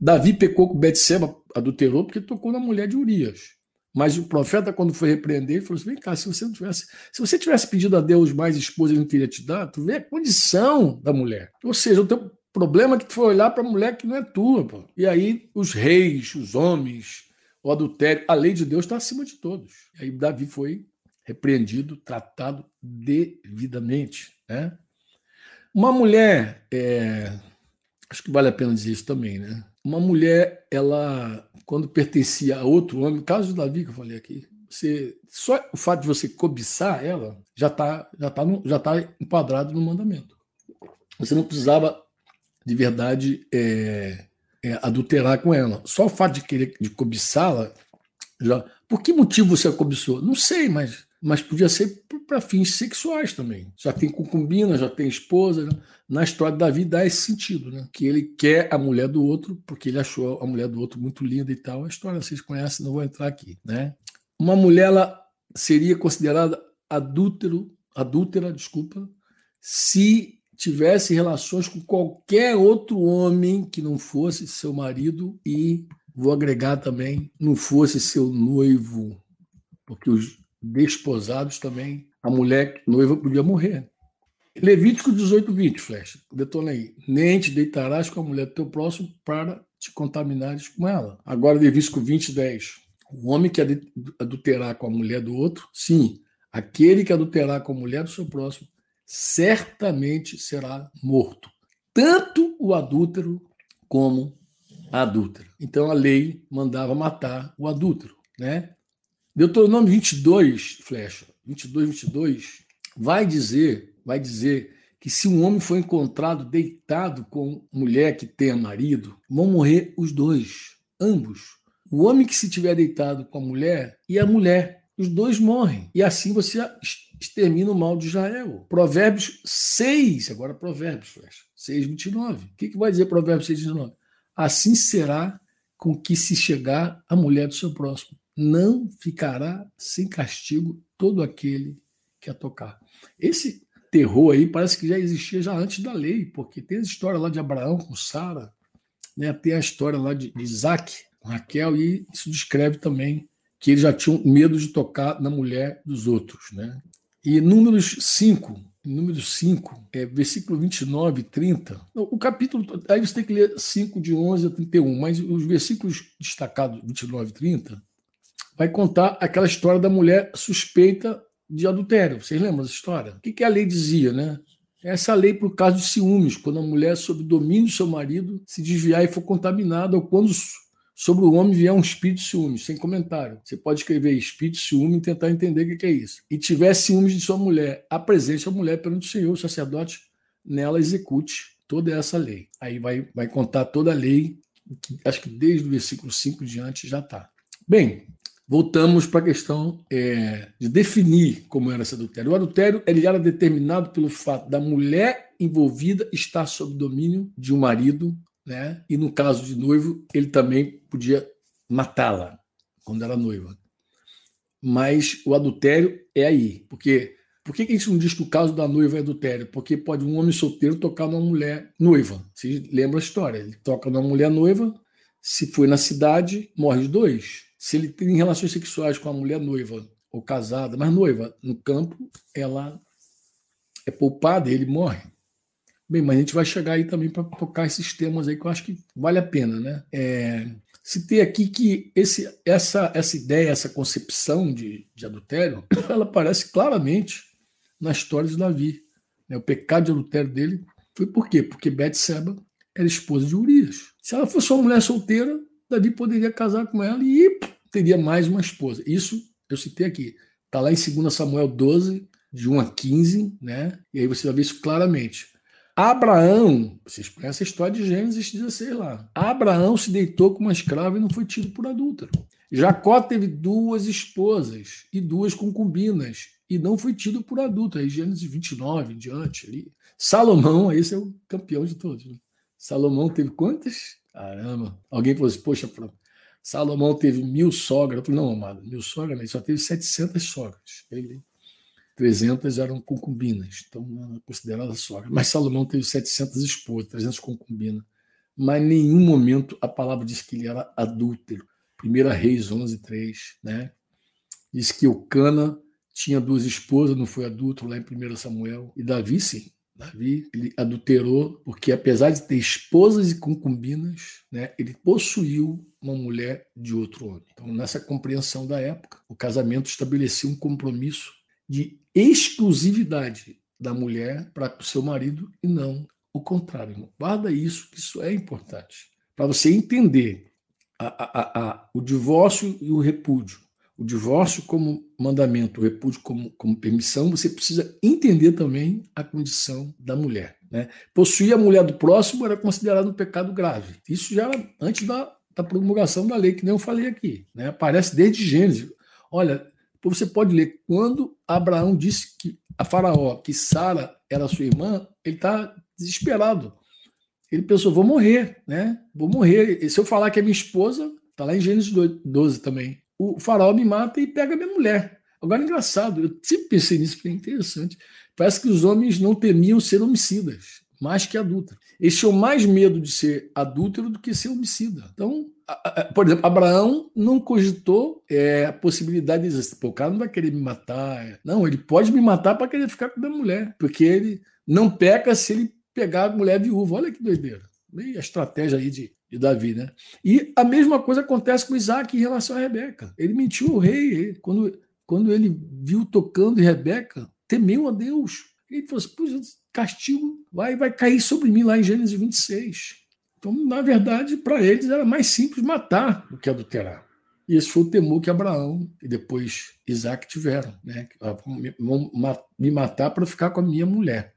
Davi pecou com Betseba, adulterou, porque tocou na mulher de Urias. Mas o profeta, quando foi repreender, falou assim: vem cá, se você não tivesse, se você tivesse pedido a Deus mais esposa, ele não teria te dado, tu vê a condição da mulher. Ou seja, o teu problema é que tu foi olhar para a mulher que não é tua. Pô. E aí os reis, os homens, o adultério, a lei de Deus está acima de todos. E aí Davi foi repreendido, tratado devidamente. Né? Uma mulher, é, acho que vale a pena dizer isso também, né? Uma mulher, ela, quando pertencia a outro homem, caso do Davi que eu falei aqui, você, só o fato de você cobiçar ela já está já tá já tá enquadrado no mandamento. Você não precisava de verdade é, é, adulterar com ela. Só o fato de querer de cobiçá-la já. Por que motivo você a cobiçou? Não sei, mas mas podia ser para fins sexuais também. Já tem concubina, já tem esposa. Né? Na história de Davi dá esse sentido, né? que ele quer a mulher do outro porque ele achou a mulher do outro muito linda e tal. A história vocês conhecem, não vou entrar aqui. Né? Uma mulher ela seria considerada adúltero, adúltera, desculpa, se tivesse relações com qualquer outro homem que não fosse seu marido e vou agregar também não fosse seu noivo, porque os desposados também, a mulher noiva podia morrer. Levítico 18, 20, flecha. Detona aí. Nem te deitarás com a mulher do teu próximo para te contaminares com ela. Agora, Levítico 20, 10. O homem que adulterar com a mulher do outro, sim, aquele que adulterar com a mulher do seu próximo, certamente será morto. Tanto o adúltero como a adúltera. Então a lei mandava matar o adúltero, né? Deuteronômio 22, flecha, 22, 22, vai dizer, vai dizer que se um homem for encontrado deitado com mulher que tenha marido, vão morrer os dois, ambos. O homem que se tiver deitado com a mulher e a mulher, os dois morrem. E assim você extermina o mal de Israel. Provérbios 6, agora Provérbios, flecha, 6, 29. O que, que vai dizer Provérbios 6, 29? Assim será com que se chegar a mulher do seu próximo não ficará sem castigo todo aquele que a tocar. Esse terror aí parece que já existia já antes da lei, porque tem a história lá de Abraão com Sara, né? tem a história lá de Isaac com Raquel, e isso descreve também que eles já tinham medo de tocar na mulher dos outros. Né? E Números 5, número 5, é, versículo 29 e 30. O capítulo, aí você tem que ler 5 de 11 a 31, mas os versículos destacados 29 e 30 vai contar aquela história da mulher suspeita de adultério. Vocês lembram dessa história? O que, a lei dizia, né? Essa lei por causa de ciúmes, quando a mulher, sob domínio do seu marido, se desviar e for contaminada, ou quando sobre o homem vier um espírito de ciúmes, sem comentário. Você pode escrever espírito de ciúme e tentar entender o que é isso. E tiver ciúmes de sua mulher, apresente a mulher perante o Senhor, o sacerdote nela execute toda essa lei. Aí vai, vai contar toda a lei, acho que desde o versículo 5 diante já está. Bem, voltamos para a questão é, de definir como era esse adultério. O adultério ele era determinado pelo fato da mulher envolvida estar sob domínio de um marido, né? e no caso de noivo, ele também podia matá-la quando era noiva. Mas o adultério é aí, porque por que a gente não diz que o caso da noiva é adultério? Porque pode um homem solteiro tocar numa mulher noiva. Vocês lembram a história? Ele toca numa mulher noiva, se foi na cidade, morre os dois se ele tem relações sexuais com a mulher noiva ou casada, mas noiva no campo, ela é poupada ele morre. Bem, mas a gente vai chegar aí também para tocar esses temas aí que eu acho que vale a pena, né? É, citei aqui que esse, essa, essa ideia, essa concepção de, de adultério, ela aparece claramente na história de Davi. Né? O pecado de adultério dele foi por quê? Porque Betseba era esposa de Urias. Se ela fosse uma mulher solteira, Davi poderia casar com ela e teria mais uma esposa. Isso eu citei aqui. Está lá em 2 Samuel 12, de 1 a 15, né? E aí você vai ver isso claramente. Abraão, vocês conhecem a história de Gênesis 16 lá. Abraão se deitou com uma escrava e não foi tido por adúltero. Jacó teve duas esposas e duas concubinas e não foi tido por adulto. Aí Gênesis 29 em diante ali. Salomão, esse é o campeão de todos. Né? Salomão teve quantas? Caramba. Alguém falou assim, poxa, Salomão teve mil sogras. Eu falei, não, amado, mil sogras, ele só teve 700 sogras. Ele, 300 eram concubinas, então não é considerada sogra. Mas Salomão teve 700 esposas, 300 concubinas. Mas em nenhum momento a palavra diz que ele era adúltero. 1 Reis 11, 3, né? Diz que o Cana tinha duas esposas, não foi adulto lá em 1 Samuel. E Davi, sim. Davi ele adulterou, porque apesar de ter esposas e concubinas, né, ele possuiu uma mulher de outro homem. Então, nessa compreensão da época, o casamento estabelecia um compromisso de exclusividade da mulher para o seu marido e não o contrário. Irmão. Guarda isso, que isso é importante. Para você entender a, a, a, o divórcio e o repúdio. O divórcio como mandamento, o repúdio como, como permissão, você precisa entender também a condição da mulher. Né? Possuir a mulher do próximo era considerado um pecado grave. Isso já era antes da, da promulgação da lei, que nem eu falei aqui. Né? Aparece desde Gênesis. Olha, você pode ler, quando Abraão disse que a Faraó, que Sara era sua irmã, ele está desesperado. Ele pensou, vou morrer, né? Vou morrer. E se eu falar que é minha esposa, está lá em Gênesis 12 também. O faraó me mata e pega minha mulher. Agora, engraçado, eu sempre pensei nisso, porque é interessante. Parece que os homens não temiam ser homicidas, mais que adúlteros. Eles tinham mais medo de ser adúltero do que ser homicida. Então, por exemplo, Abraão não cogitou é, a possibilidade de dizer, o cara não vai querer me matar. Não, ele pode me matar para querer ficar com a minha mulher, porque ele não peca se ele pegar a mulher viúva. Olha que doideira. E a estratégia aí de, de Davi, né? E a mesma coisa acontece com Isaac em relação a Rebeca. Ele mentiu o rei. Quando, quando ele viu tocando Rebeca, temeu a Deus. Ele falou assim: castigo vai, vai cair sobre mim lá em Gênesis 26. Então, na verdade, para eles era mais simples matar do que adulterar. E esse foi o temor que Abraão e depois Isaac tiveram. Né? Vão me matar para ficar com a minha mulher.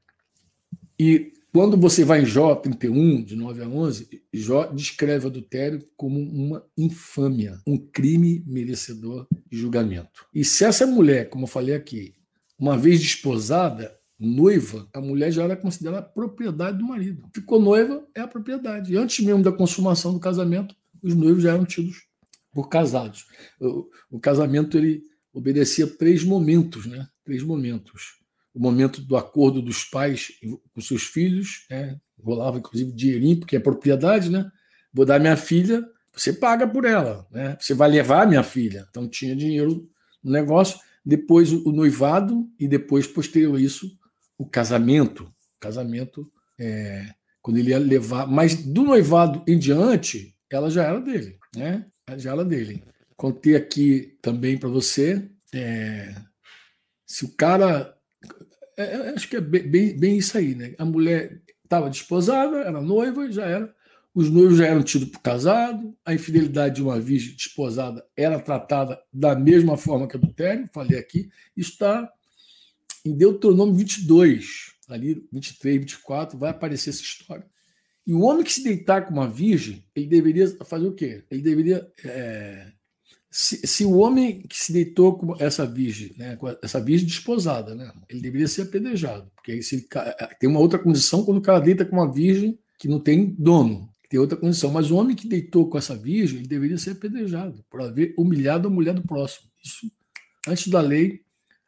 E quando você vai em Jó 31, de 9 a 11, Jó descreve o adultério como uma infâmia, um crime merecedor de julgamento. E se essa mulher, como eu falei aqui, uma vez desposada, noiva, a mulher já era considerada propriedade do marido. Ficou noiva, é a propriedade. E antes mesmo da consumação do casamento, os noivos já eram tidos por casados. O, o casamento ele obedecia três momentos, né? Três momentos. O momento do acordo dos pais com seus filhos, né? rolava inclusive dinheirinho, porque é propriedade, né? Vou dar minha filha, você paga por ela, né? Você vai levar minha filha. Então tinha dinheiro no negócio. Depois o noivado e depois, posterior a isso, o casamento. O casamento, é, quando ele ia levar. Mas do noivado em diante, ela já era dele, né? Já era dele. Contei aqui também para você. É, se o cara. É, é, acho que é bem, bem isso aí, né? A mulher estava desposada, era noiva, já era. Os noivos já eram tidos por casado, a infidelidade de uma virgem desposada era tratada da mesma forma que a adultério, falei aqui. Está em Deuteronômio 22, ali 23, 24, vai aparecer essa história. E o homem que se deitar com uma virgem, ele deveria fazer o quê? Ele deveria. É, se, se, o homem que se deitou com essa virgem, né, com essa virgem desposada, né, ele deveria ser apedrejado. Porque se é, tem uma outra condição quando o cara deita com uma virgem que não tem dono. Tem outra condição. Mas o homem que deitou com essa virgem, ele deveria ser apedrejado por haver humilhado a mulher do próximo. Isso, antes da lei,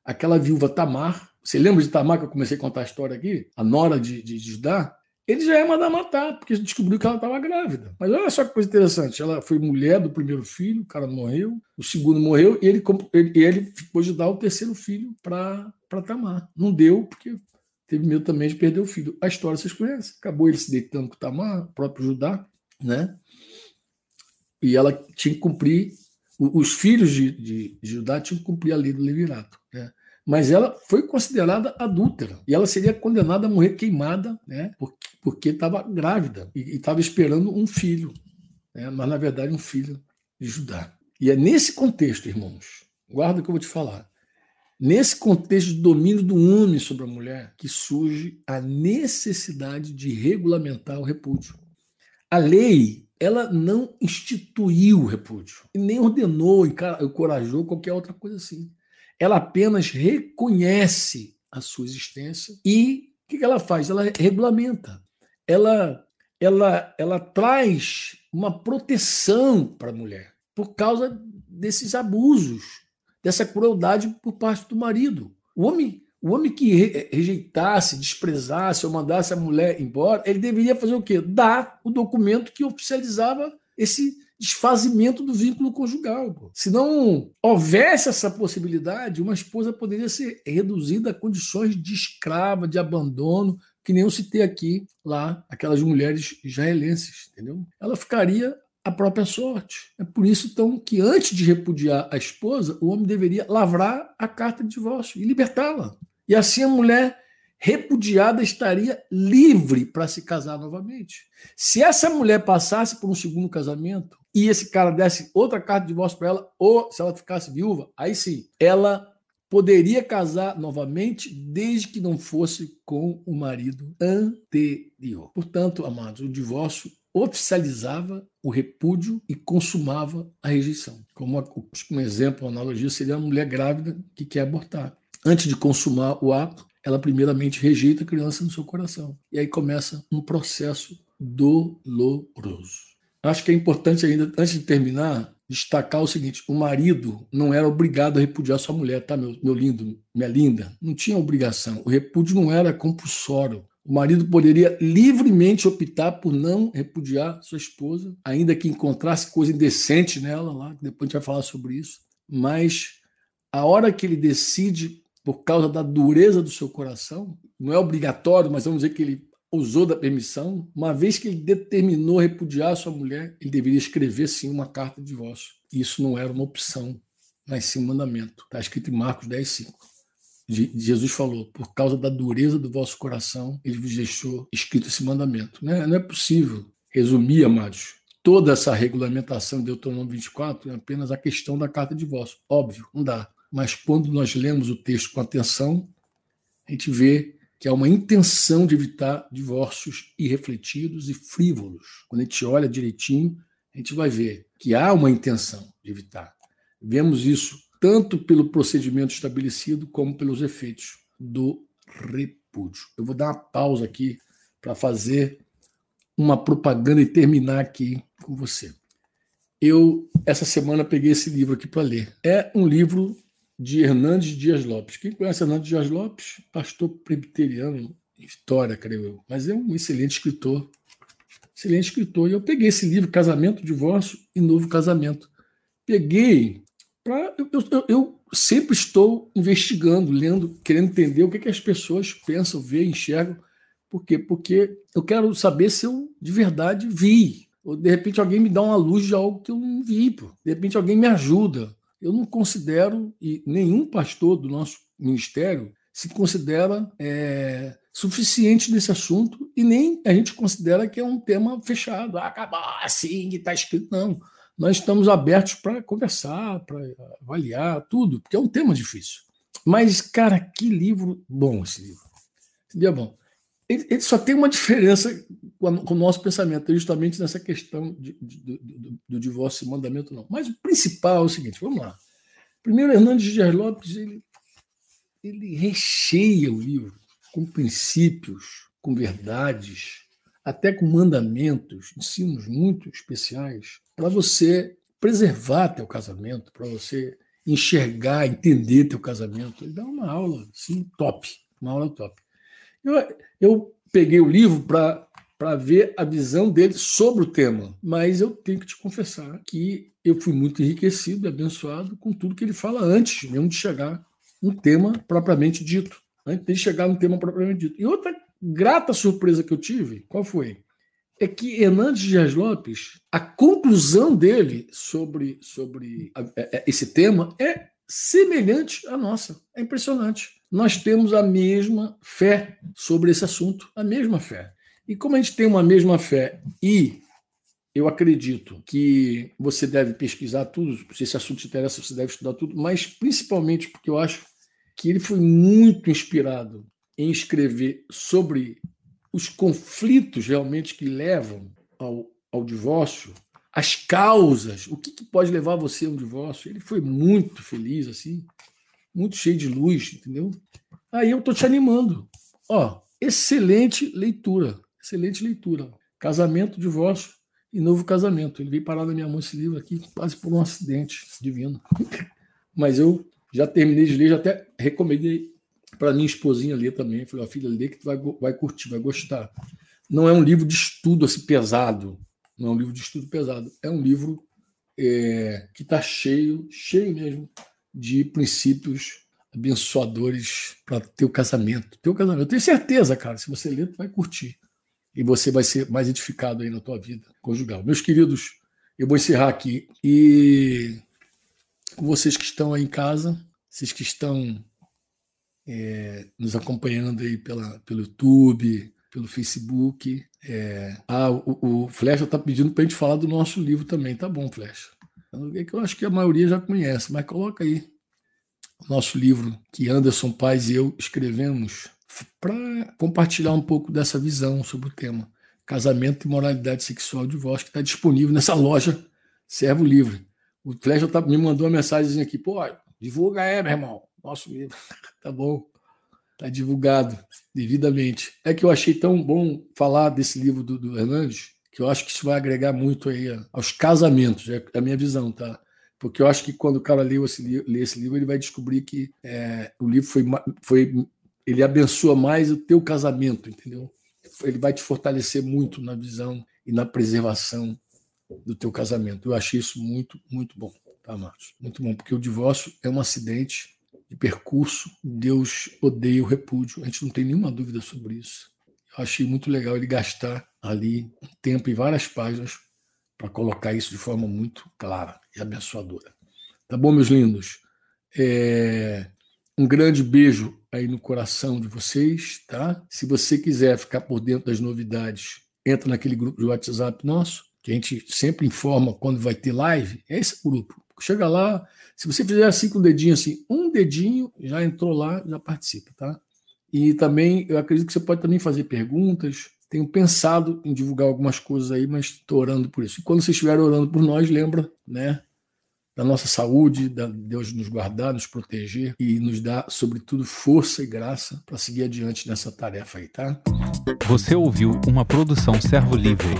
aquela viúva Tamar, você lembra de Tamar que eu comecei a contar a história aqui? A nora de, de, de Judá? Ele já ia mandar matar, porque descobriu que ela estava grávida. Mas olha só que coisa interessante: ela foi mulher do primeiro filho, o cara morreu, o segundo morreu, e ele, ele, ele pôde dar o terceiro filho para Tamar. Não deu, porque teve medo também de perder o filho. A história vocês conhecem. Acabou ele se deitando com Tamar, o próprio Judá, né? E ela tinha que cumprir os filhos de, de, de Judá tinham que cumprir a lei do levirato. Né? Mas ela foi considerada adúltera e ela seria condenada a morrer queimada, né? porque estava grávida e estava esperando um filho, né? mas na verdade um filho de Judá. E é nesse contexto, irmãos, guarda o que eu vou te falar. Nesse contexto de domínio do homem sobre a mulher, que surge a necessidade de regulamentar o repúdio. A lei ela não instituiu o repúdio e nem ordenou, encorajou qualquer outra coisa assim. Ela apenas reconhece a sua existência e o que ela faz? Ela regulamenta. Ela, ela, ela traz uma proteção para a mulher por causa desses abusos, dessa crueldade por parte do marido. O homem, o homem que rejeitasse, desprezasse ou mandasse a mulher embora, ele deveria fazer o quê? Dar o documento que oficializava esse desfazimento do vínculo conjugal. Se não houvesse essa possibilidade, uma esposa poderia ser reduzida a condições de escrava, de abandono, que nem eu citei aqui, lá, aquelas mulheres israelenses, entendeu? Ela ficaria a própria sorte. É por isso, então, que antes de repudiar a esposa, o homem deveria lavrar a carta de divórcio e libertá-la. E assim a mulher repudiada estaria livre para se casar novamente. Se essa mulher passasse por um segundo casamento e esse cara desse outra carta de divórcio para ela, ou se ela ficasse viúva, aí sim, ela poderia casar novamente desde que não fosse com o marido anterior. Portanto, amados, o divórcio oficializava o repúdio e consumava a rejeição. Como um exemplo, uma analogia seria uma mulher grávida que quer abortar. Antes de consumar o ato, ela primeiramente rejeita a criança no seu coração. E aí começa um processo doloroso. Acho que é importante ainda, antes de terminar, destacar o seguinte: o marido não era obrigado a repudiar sua mulher, tá, meu, meu lindo, minha linda? Não tinha obrigação. O repúdio não era compulsório. O marido poderia livremente optar por não repudiar sua esposa, ainda que encontrasse coisa indecente nela, lá, depois a gente vai falar sobre isso. Mas a hora que ele decide por causa da dureza do seu coração, não é obrigatório, mas vamos dizer que ele usou da permissão, uma vez que ele determinou repudiar sua mulher, ele deveria escrever sim uma carta de divórcio. Isso não era uma opção, mas sim um mandamento. Está escrito em Marcos 10, 5. Jesus falou: por causa da dureza do vosso coração, ele vos deixou escrito esse mandamento. Não é, não é possível resumir, amados, toda essa regulamentação de Deuteronômio 24 é apenas a questão da carta de divórcio. Óbvio, não dá mas quando nós lemos o texto com atenção, a gente vê que há uma intenção de evitar divórcios irrefletidos e frívolos. Quando a gente olha direitinho, a gente vai ver que há uma intenção de evitar. Vemos isso tanto pelo procedimento estabelecido como pelos efeitos do repúdio. Eu vou dar uma pausa aqui para fazer uma propaganda e terminar aqui com você. Eu, essa semana, peguei esse livro aqui para ler. É um livro de Hernandes Dias Lopes. Quem conhece Hernandes Dias Lopes? Pastor presbiteriano em Vitória, creio eu. Mas é um excelente escritor. Excelente escritor. E eu peguei esse livro, Casamento, Divórcio e Novo Casamento. Peguei para. Eu, eu, eu, sempre estou investigando, lendo, querendo entender o que, que as pessoas pensam, veem, enxergam. Por quê? Porque eu quero saber se eu de verdade vi. Ou de repente alguém me dá uma luz de algo que eu não vi. Pô. De repente alguém me ajuda eu não considero, e nenhum pastor do nosso ministério se considera é, suficiente nesse assunto, e nem a gente considera que é um tema fechado. Ah, acabou assim, está escrito. Não. Nós estamos abertos para conversar, para avaliar tudo, porque é um tema difícil. Mas, cara, que livro bom esse livro. Esse livro é bom. Ele, só tem uma diferença com, o nosso pensamento, justamente nessa questão de, de, do, do, divórcio e mandamento, não. Mas o principal é o seguinte: vamos lá. Primeiro, Hernandes Dias Lopes ele, ele recheia o livro com princípios, com verdades, até com mandamentos, ensinos muito especiais para você preservar teu casamento, para você enxergar, entender teu casamento. Ele dá uma aula assim, top, uma aula top. Eu, eu peguei o livro para ver a visão dele sobre o tema, mas eu tenho que te confessar que eu fui muito enriquecido e abençoado com tudo que ele fala antes mesmo de chegar um tema propriamente dito, antes de chegar no tema propriamente dito. E outra grata surpresa que eu tive, qual foi? É que Hernandes Dias Lopes, a conclusão dele sobre, sobre é, é, esse tema é semelhante à nossa. É impressionante nós temos a mesma fé sobre esse assunto, a mesma fé. E como a gente tem uma mesma fé e eu acredito que você deve pesquisar tudo, se esse assunto te interessa, você deve estudar tudo, mas principalmente porque eu acho que ele foi muito inspirado em escrever sobre os conflitos realmente que levam ao ao divórcio, as causas, o que, que, pode levar você a um divórcio. Ele foi muito feliz, assim, muito cheio de luz, entendeu? Aí eu tô te animando. Ó, excelente leitura, excelente leitura. Casamento, divórcio e novo casamento. Ele veio parar na minha mão esse livro aqui quase por um acidente divino. Mas eu já terminei de ler, já até recomendei para minha esposinha ler também. Falei, ó, filha, lê que tu vai, vai curtir, vai gostar. Não é um livro de estudo assim pesado, não é um livro de estudo pesado, é um livro é, que está cheio, cheio mesmo de princípios abençoadores para teu casamento. Teu casamento. Eu tenho certeza, cara, se você ler, tu vai curtir. E você vai ser mais edificado aí na tua vida conjugal. Meus queridos, eu vou encerrar aqui. E vocês que estão aí em casa, vocês que estão é, nos acompanhando aí pela, pelo YouTube, pelo Facebook. É, ah, o, o Flecha está pedindo para a gente falar do nosso livro também. Tá bom, Flecha. É que eu acho que a maioria já conhece, mas coloca aí o nosso livro que Anderson Paz e eu escrevemos para compartilhar um pouco dessa visão sobre o tema casamento e moralidade sexual de voz que está disponível nessa loja Servo Livre. O Flecha tá, me mandou uma mensagem aqui, pô, divulga aí, meu irmão, nosso livro. tá bom. Está divulgado devidamente. É que eu achei tão bom falar desse livro do, do Hernandes, que eu acho que isso vai agregar muito aí aos casamentos, é a minha visão, tá? Porque eu acho que quando o cara lê esse, lê esse livro, ele vai descobrir que é, o livro foi, foi. Ele abençoa mais o teu casamento, entendeu? Ele vai te fortalecer muito na visão e na preservação do teu casamento. Eu achei isso muito, muito bom, tá, Marcos? Muito bom, porque o divórcio é um acidente de percurso, Deus odeia o repúdio. A gente não tem nenhuma dúvida sobre isso. Achei muito legal ele gastar ali um tempo em várias páginas para colocar isso de forma muito clara e abençoadora. Tá bom, meus lindos? É... Um grande beijo aí no coração de vocês, tá? Se você quiser ficar por dentro das novidades, entra naquele grupo de WhatsApp nosso, que a gente sempre informa quando vai ter live. É esse grupo. Chega lá, se você fizer assim com o dedinho, assim, um dedinho, já entrou lá, já participa, tá? E também, eu acredito que você pode também fazer perguntas. Tenho pensado em divulgar algumas coisas aí, mas estou orando por isso. E quando você estiver orando por nós, lembra, né? Da nossa saúde, da Deus nos guardar, nos proteger e nos dar, sobretudo, força e graça para seguir adiante nessa tarefa aí, tá? Você ouviu uma produção Servo Livre.